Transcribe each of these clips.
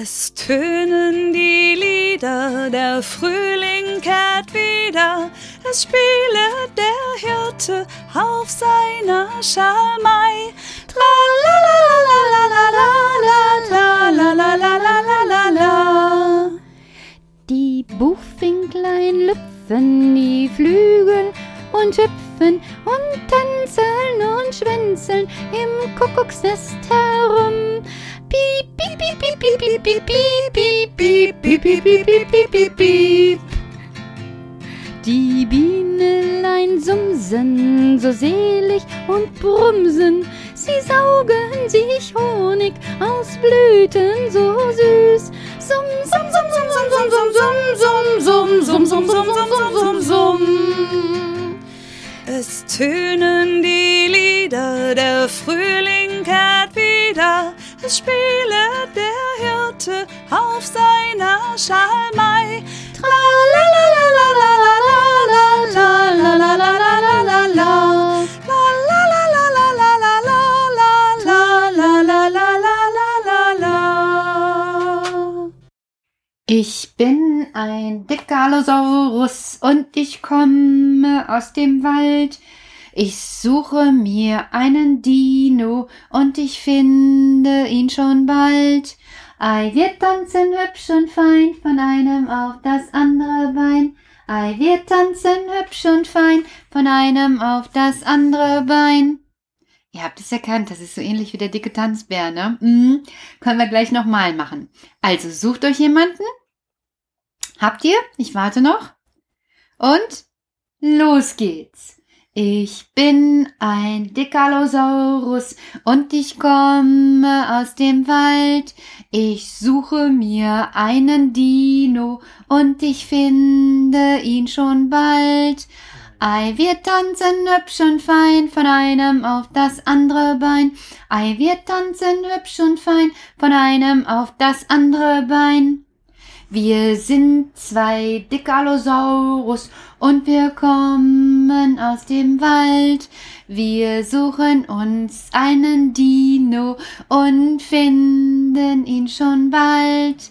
Es tönen die Lieder, der Frühling kehrt wieder, es spiele der Hirte auf seiner Schalmei. Die Buchfinklein lüpfen die Flügel und hüpfen und tanzen und schwänzeln im Kuckucksnest herum. Die Bienelein sumsen so selig und brumsen, sie saugen sich Honig aus Blüten so süß. Sum, sum, sum, sum, sum, sum, sum, sum, sum, sum, sum, sum, sum, sum, sum. Es tönen die Lieder, der Frühling kehrt wieder, es spiele der Hirte auf seiner Schalmei. Ich bin ein Decalosaurus und ich komme aus dem Wald. Ich suche mir einen Dino und ich finde ihn schon bald. Ei, wir tanzen hübsch und fein von einem auf das andere Bein. Ei, wir tanzen hübsch und fein von einem auf das andere Bein. Ihr habt es erkannt, das ist so ähnlich wie der dicke Tanzbär, ne? Mhm. Können wir gleich nochmal machen. Also sucht euch jemanden. Habt ihr? Ich warte noch. Und los geht's. Ich bin ein Dekalosaurus und ich komme aus dem Wald. Ich suche mir einen Dino und ich finde ihn schon bald. Ei, wir tanzen hübsch und fein von einem auf das andere Bein. Ei, wir tanzen hübsch und fein von einem auf das andere Bein. Wir sind zwei Dekalosaurus und wir kommen aus dem Wald. Wir suchen uns einen Dino und finden ihn schon bald.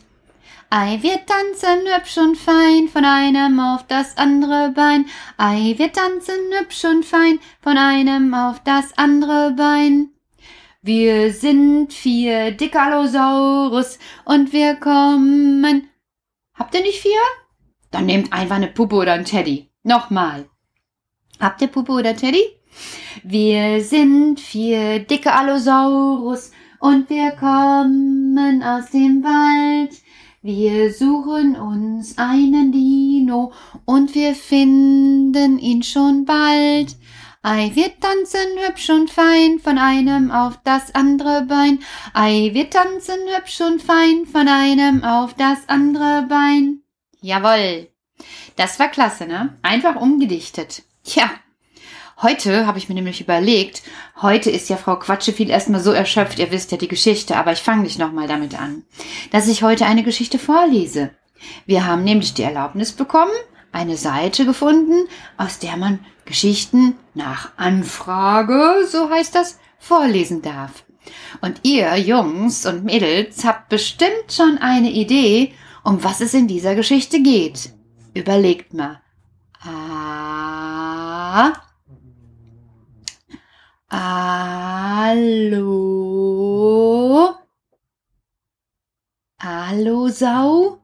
Ei, wir tanzen hübsch und fein von einem auf das andere Bein. Ei, wir tanzen hübsch und fein von einem auf das andere Bein. Wir sind vier Dekalosaurus und wir kommen Habt ihr nicht vier? Dann nehmt einfach eine Puppe oder ein Teddy. Nochmal. Habt ihr Puppe oder Teddy? Wir sind vier dicke Allosaurus und wir kommen aus dem Wald. Wir suchen uns einen Dino und wir finden ihn schon bald. Ei, wir tanzen hübsch und fein von einem auf das andere Bein. Ei, wir tanzen hübsch und fein von einem auf das andere Bein. Jawoll. Das war klasse, ne? Einfach umgedichtet. Tja. Heute habe ich mir nämlich überlegt, heute ist ja Frau Quatscheviel erstmal so erschöpft, ihr wisst ja die Geschichte, aber ich fange nicht nochmal damit an, dass ich heute eine Geschichte vorlese. Wir haben nämlich die Erlaubnis bekommen, eine Seite gefunden, aus der man Geschichten nach Anfrage, so heißt das, vorlesen darf. Und ihr Jungs und Mädels habt bestimmt schon eine Idee, um was es in dieser Geschichte geht. Überlegt mal. Ah. Hallo. Hallo Sau?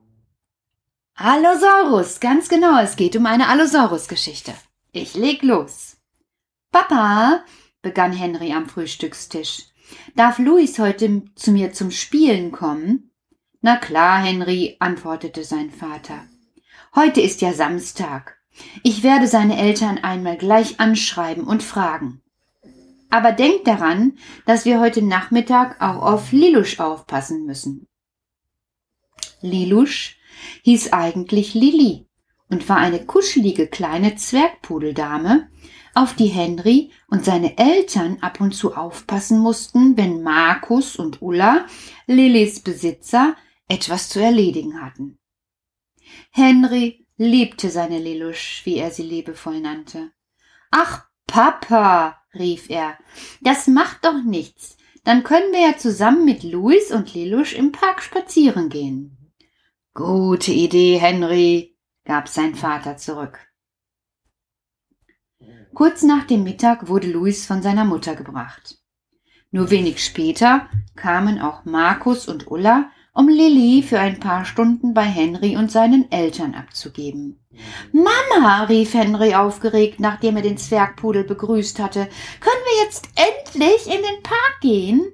Allosaurus, ganz genau, es geht um eine Allosaurus-Geschichte. Ich leg los. Papa, begann Henry am Frühstückstisch, darf Louis heute zu mir zum Spielen kommen? Na klar, Henry, antwortete sein Vater. Heute ist ja Samstag. Ich werde seine Eltern einmal gleich anschreiben und fragen. Aber denk daran, dass wir heute Nachmittag auch auf Lilusch aufpassen müssen. Lilusch hieß eigentlich Lilli und war eine kuschelige kleine Zwergpudeldame, auf die Henry und seine Eltern ab und zu aufpassen mussten, wenn Markus und Ulla, Lillys Besitzer, etwas zu erledigen hatten. Henry liebte seine Lilusch, wie er sie liebevoll nannte. Ach, Papa, rief er, das macht doch nichts. Dann können wir ja zusammen mit Louis und Lelouch im Park spazieren gehen. Gute Idee, Henry, gab sein Vater zurück. Kurz nach dem Mittag wurde Louis von seiner Mutter gebracht. Nur wenig später kamen auch Markus und Ulla, um Lilly für ein paar Stunden bei Henry und seinen Eltern abzugeben. Mama, rief Henry aufgeregt, nachdem er den Zwergpudel begrüßt hatte, können wir jetzt endlich in den Park gehen?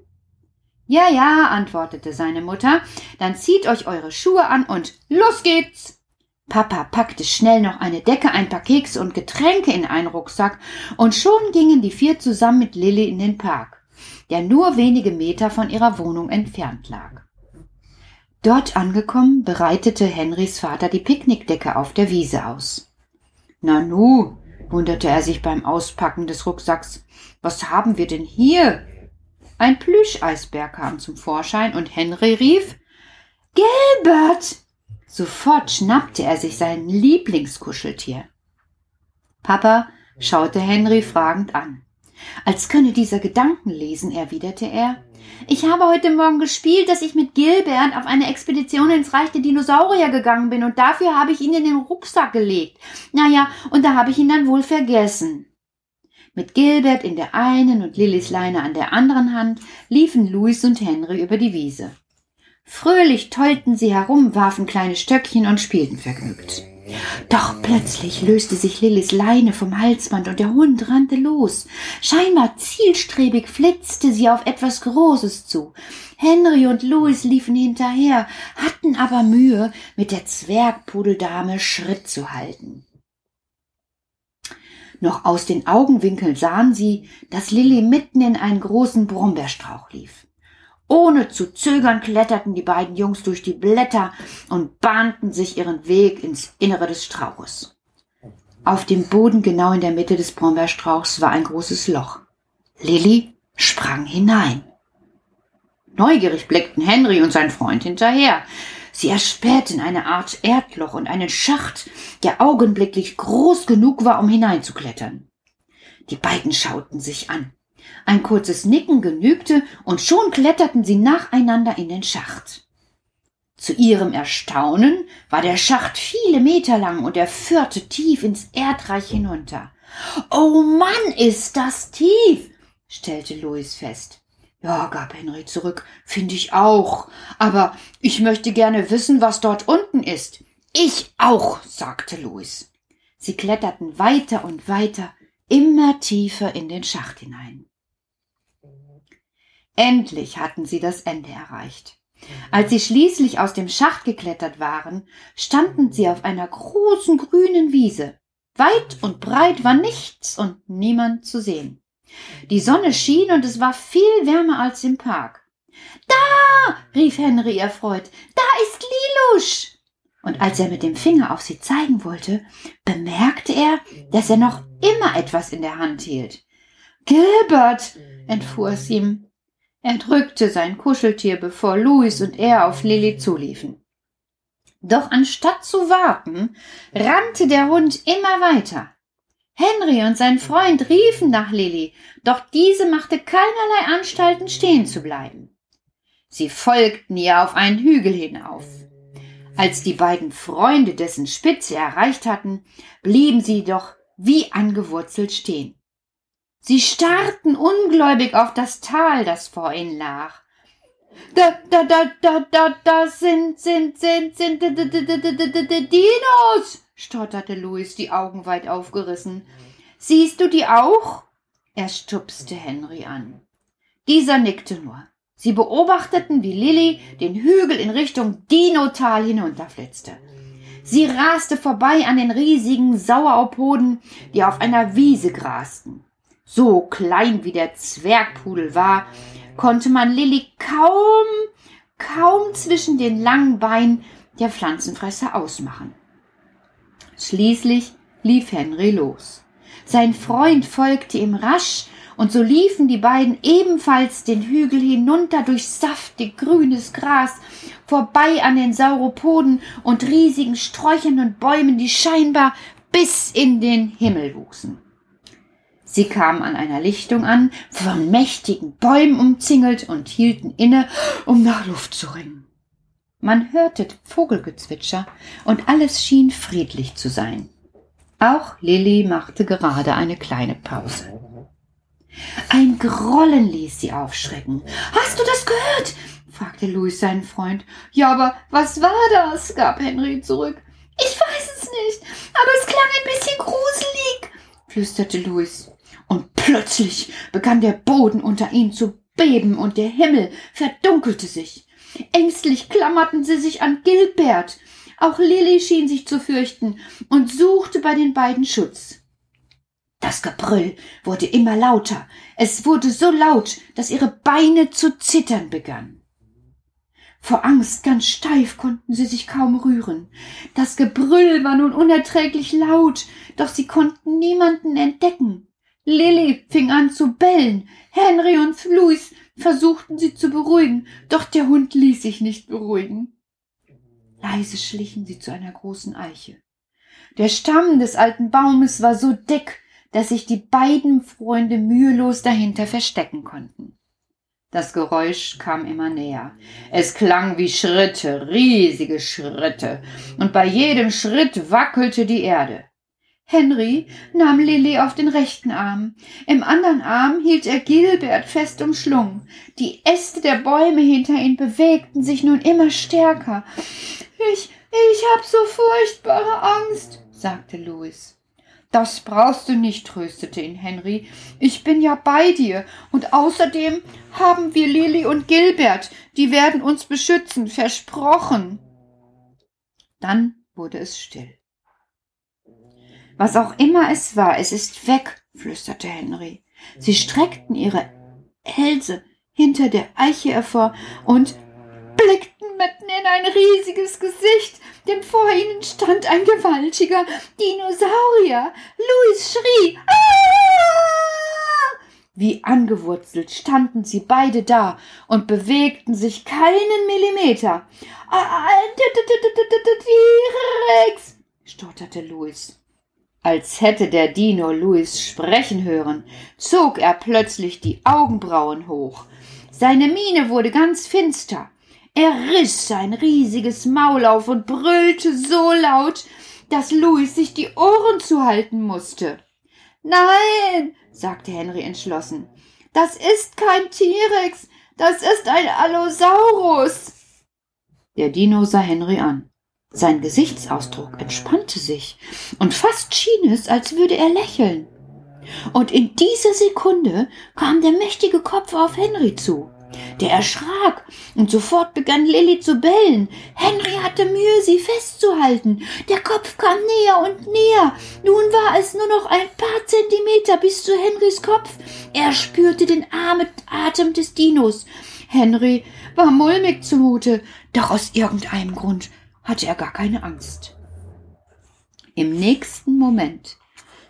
Ja, ja, antwortete seine Mutter, dann zieht euch eure Schuhe an und los geht's. Papa packte schnell noch eine Decke, ein paar Kekse und Getränke in einen Rucksack, und schon gingen die vier zusammen mit Lilly in den Park, der nur wenige Meter von ihrer Wohnung entfernt lag. Dort angekommen, bereitete Henrys Vater die Picknickdecke auf der Wiese aus. Nanu, wunderte er sich beim Auspacken des Rucksacks, was haben wir denn hier? Ein Plüscheisbär kam zum Vorschein und Henry rief Gilbert. Sofort schnappte er sich sein Lieblingskuscheltier. Papa schaute Henry fragend an. Als könne dieser Gedanken lesen, erwiderte er ich habe heute Morgen gespielt, dass ich mit Gilbert auf eine Expedition ins Reich der Dinosaurier gegangen bin und dafür habe ich ihn in den Rucksack gelegt. Naja, und da habe ich ihn dann wohl vergessen. Mit Gilbert in der einen und Lillys Leine an der anderen Hand liefen Louis und Henry über die Wiese. Fröhlich tollten sie herum, warfen kleine Stöckchen und spielten vergnügt. Doch plötzlich löste sich Lillys Leine vom Halsband und der Hund rannte los. Scheinbar zielstrebig flitzte sie auf etwas Großes zu. Henry und Louis liefen hinterher, hatten aber Mühe, mit der Zwergpudeldame Schritt zu halten. Noch aus den Augenwinkeln sahen sie, dass Lilly mitten in einen großen Brombeerstrauch lief. Ohne zu zögern kletterten die beiden Jungs durch die Blätter und bahnten sich ihren Weg ins Innere des Strauches. Auf dem Boden genau in der Mitte des Brombeerstrauchs war ein großes Loch. Lilly sprang hinein. Neugierig blickten Henry und sein Freund hinterher. Sie erspähten eine Art Erdloch und einen Schacht, der augenblicklich groß genug war, um hineinzuklettern. Die beiden schauten sich an. Ein kurzes Nicken genügte, und schon kletterten sie nacheinander in den Schacht. Zu ihrem Erstaunen war der Schacht viele Meter lang und er führte tief ins Erdreich hinunter. Oh Mann, ist das tief, stellte Louis fest. Ja, gab Henry zurück, finde ich auch. Aber ich möchte gerne wissen, was dort unten ist. Ich auch, sagte Louis. Sie kletterten weiter und weiter, immer tiefer in den Schacht hinein. Endlich hatten sie das Ende erreicht. Als sie schließlich aus dem Schacht geklettert waren, standen sie auf einer großen grünen Wiese. Weit und breit war nichts und niemand zu sehen. Die Sonne schien und es war viel wärmer als im Park. Da! rief Henry erfreut. Da ist Lilusch! Und als er mit dem Finger auf sie zeigen wollte, bemerkte er, dass er noch immer etwas in der Hand hielt. Gilbert! entfuhr es ihm. Er drückte sein Kuscheltier, bevor Louis und er auf Lilly zuliefen. Doch anstatt zu warten, rannte der Hund immer weiter. Henry und sein Freund riefen nach Lilly, doch diese machte keinerlei Anstalten stehen zu bleiben. Sie folgten ihr auf einen Hügel hinauf. Als die beiden Freunde dessen Spitze erreicht hatten, blieben sie doch wie angewurzelt stehen. Sie starrten ungläubig auf das Tal, das vor ihnen lag. Da, da, da, da, da, da sind, sind, sind, sind, Dinos, stotterte Louis, die Augen weit aufgerissen. Siehst du die auch? Er stupste Henry an. Dieser nickte nur. Sie beobachteten, wie Lilly den Hügel in Richtung Dinotal hinunterflitzte. Sie raste vorbei an den riesigen Saueropoden, die auf einer Wiese grasten. So klein wie der Zwergpudel war, konnte man Lilly kaum, kaum zwischen den langen Beinen der Pflanzenfresser ausmachen. Schließlich lief Henry los. Sein Freund folgte ihm rasch, und so liefen die beiden ebenfalls den Hügel hinunter durch saftig grünes Gras, vorbei an den Sauropoden und riesigen Sträuchern und Bäumen, die scheinbar bis in den Himmel wuchsen. Sie kamen an einer Lichtung an, von mächtigen Bäumen umzingelt und hielten inne, um nach Luft zu ringen. Man hörte Vogelgezwitscher und alles schien friedlich zu sein. Auch Lilli machte gerade eine kleine Pause. Ein Grollen ließ sie aufschrecken. Hast du das gehört? fragte Louis seinen Freund. Ja, aber was war das? gab Henry zurück. Ich weiß es nicht, aber es klang ein bisschen gruselig, flüsterte Louis. Und plötzlich begann der Boden unter ihnen zu beben und der Himmel verdunkelte sich. Ängstlich klammerten sie sich an Gilbert. Auch Lilly schien sich zu fürchten und suchte bei den beiden Schutz. Das Gebrüll wurde immer lauter. Es wurde so laut, dass ihre Beine zu zittern begannen. Vor Angst ganz steif konnten sie sich kaum rühren. Das Gebrüll war nun unerträglich laut, doch sie konnten niemanden entdecken. Lilly fing an zu bellen. Henry und Louis versuchten sie zu beruhigen, doch der Hund ließ sich nicht beruhigen. Leise schlichen sie zu einer großen Eiche. Der Stamm des alten Baumes war so dick, dass sich die beiden Freunde mühelos dahinter verstecken konnten. Das Geräusch kam immer näher. Es klang wie Schritte, riesige Schritte, und bei jedem Schritt wackelte die Erde. Henry nahm Lilly auf den rechten Arm. Im anderen Arm hielt er Gilbert fest umschlungen. Die Äste der Bäume hinter ihnen bewegten sich nun immer stärker. Ich, ich hab so furchtbare Angst, sagte Louis. Das brauchst du nicht, tröstete ihn Henry. Ich bin ja bei dir. Und außerdem haben wir Lilly und Gilbert. Die werden uns beschützen, versprochen. Dann wurde es still. Was auch immer es war, es ist weg, flüsterte Henry. Sie streckten ihre Hälse hinter der Eiche hervor und blickten mitten in ein riesiges Gesicht, denn vor ihnen stand ein gewaltiger Dinosaurier. Louis schrie. Aah! Wie angewurzelt standen sie beide da und bewegten sich keinen Millimeter. T-Rex, stotterte Louis. Als hätte der Dino Louis sprechen hören, zog er plötzlich die Augenbrauen hoch. Seine Miene wurde ganz finster. Er riss sein riesiges Maul auf und brüllte so laut, dass Louis sich die Ohren zuhalten musste. Nein, sagte Henry entschlossen, das ist kein T-Rex, das ist ein Allosaurus. Der Dino sah Henry an. Sein Gesichtsausdruck entspannte sich, und fast schien es, als würde er lächeln. Und in dieser Sekunde kam der mächtige Kopf auf Henry zu. Der erschrak, und sofort begann Lilly zu bellen. Henry hatte Mühe, sie festzuhalten. Der Kopf kam näher und näher. Nun war es nur noch ein paar Zentimeter bis zu Henrys Kopf. Er spürte den Atem des Dinos. Henry war mulmig zumute, doch aus irgendeinem Grund hatte er gar keine Angst. Im nächsten Moment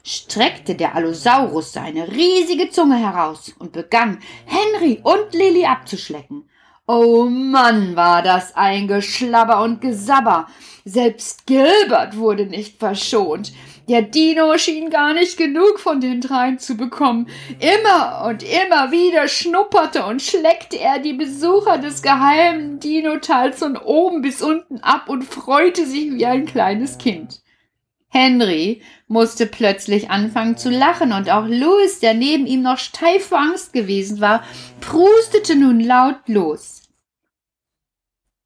streckte der Allosaurus seine riesige Zunge heraus und begann, Henry und Lilly abzuschlecken. Oh Mann, war das ein Geschlabber und Gesabber. Selbst Gilbert wurde nicht verschont. Der Dino schien gar nicht genug von den dreien zu bekommen. Immer und immer wieder schnupperte und schleckte er die Besucher des geheimen Dino-Tals von oben bis unten ab und freute sich wie ein kleines Kind. Henry musste plötzlich anfangen zu lachen und auch Louis, der neben ihm noch steif vor Angst gewesen war, prustete nun laut los.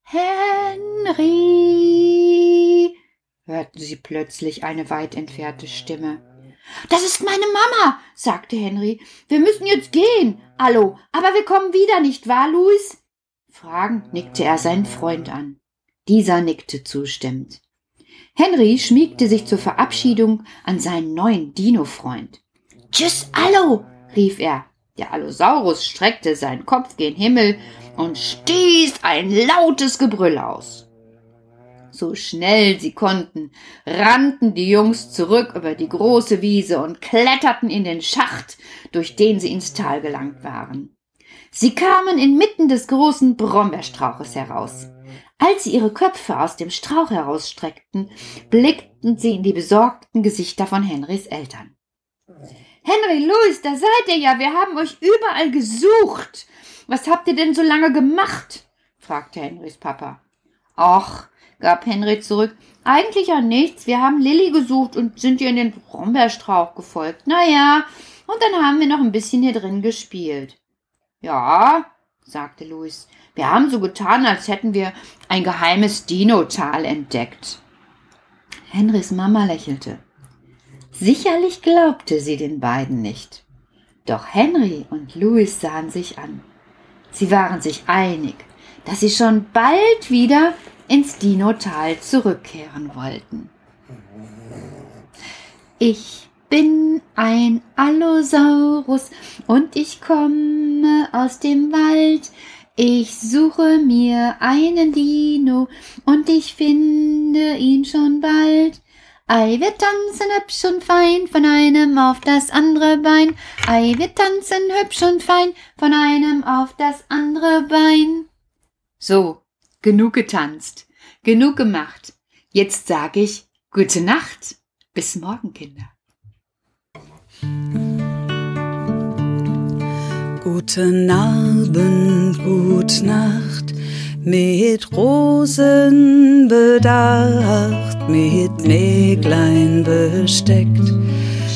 Henry, hörten sie plötzlich eine weit entfernte Stimme. Das ist meine Mama, sagte Henry. Wir müssen jetzt gehen. Hallo, aber wir kommen wieder, nicht wahr, Louis? Fragend nickte er seinen Freund an. Dieser nickte zustimmend. Henry schmiegte sich zur Verabschiedung an seinen neuen Dino-Freund. Tschüss, Allo, rief er. Der Allosaurus streckte seinen Kopf gen Himmel und stieß ein lautes Gebrüll aus. So schnell sie konnten, rannten die Jungs zurück über die große Wiese und kletterten in den Schacht, durch den sie ins Tal gelangt waren. Sie kamen inmitten des großen Brombeerstrauches heraus. Als sie ihre Köpfe aus dem Strauch herausstreckten, blickten sie in die besorgten Gesichter von Henrys Eltern. Henry, Louis, da seid ihr ja. Wir haben euch überall gesucht. Was habt ihr denn so lange gemacht? fragte Henrys Papa. Ach, gab Henry zurück, eigentlich ja nichts. Wir haben Lilly gesucht und sind ihr in den Brombeerstrauch gefolgt. Na ja, und dann haben wir noch ein bisschen hier drin gespielt. Ja, sagte Louis, wir haben so getan, als hätten wir ein geheimes Dino-Tal entdeckt. Henrys Mama lächelte. Sicherlich glaubte sie den beiden nicht. Doch Henry und Louis sahen sich an. Sie waren sich einig, dass sie schon bald wieder ins Dinotal zurückkehren wollten. Ich bin ein Allosaurus und ich komme aus dem Wald. Ich suche mir einen Dino und ich finde ihn schon bald. Ei, wir tanzen hübsch und fein von einem auf das andere Bein. Ei, wir tanzen hübsch und fein von einem auf das andere Bein. So, genug getanzt, genug gemacht. Jetzt sag ich gute Nacht. Bis morgen, Kinder. Guten Abend, gut Nacht, mit Rosen bedacht, mit Näglein besteckt,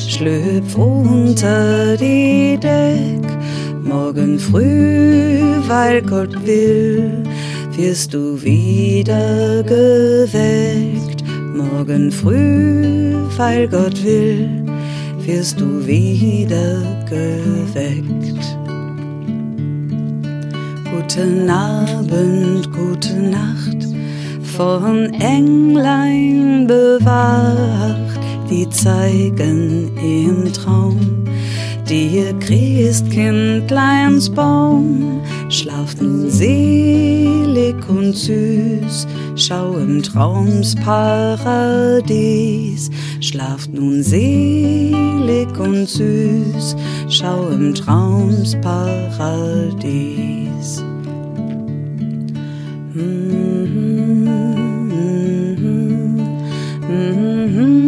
schlüpf unter die Deck, morgen früh, weil Gott will, wirst du wieder geweckt. Morgen früh, weil Gott will, wirst du wieder geweckt. Guten Abend, gute Nacht, von Englein bewacht, die zeigen im Traum dir Christkindleinsbaum, schlaft nun selig und süß, schau im Traumsparadies. Schlaft nun selig und süß, schau im Traumsparadies. Mm -hmm, mm -hmm, mm -hmm.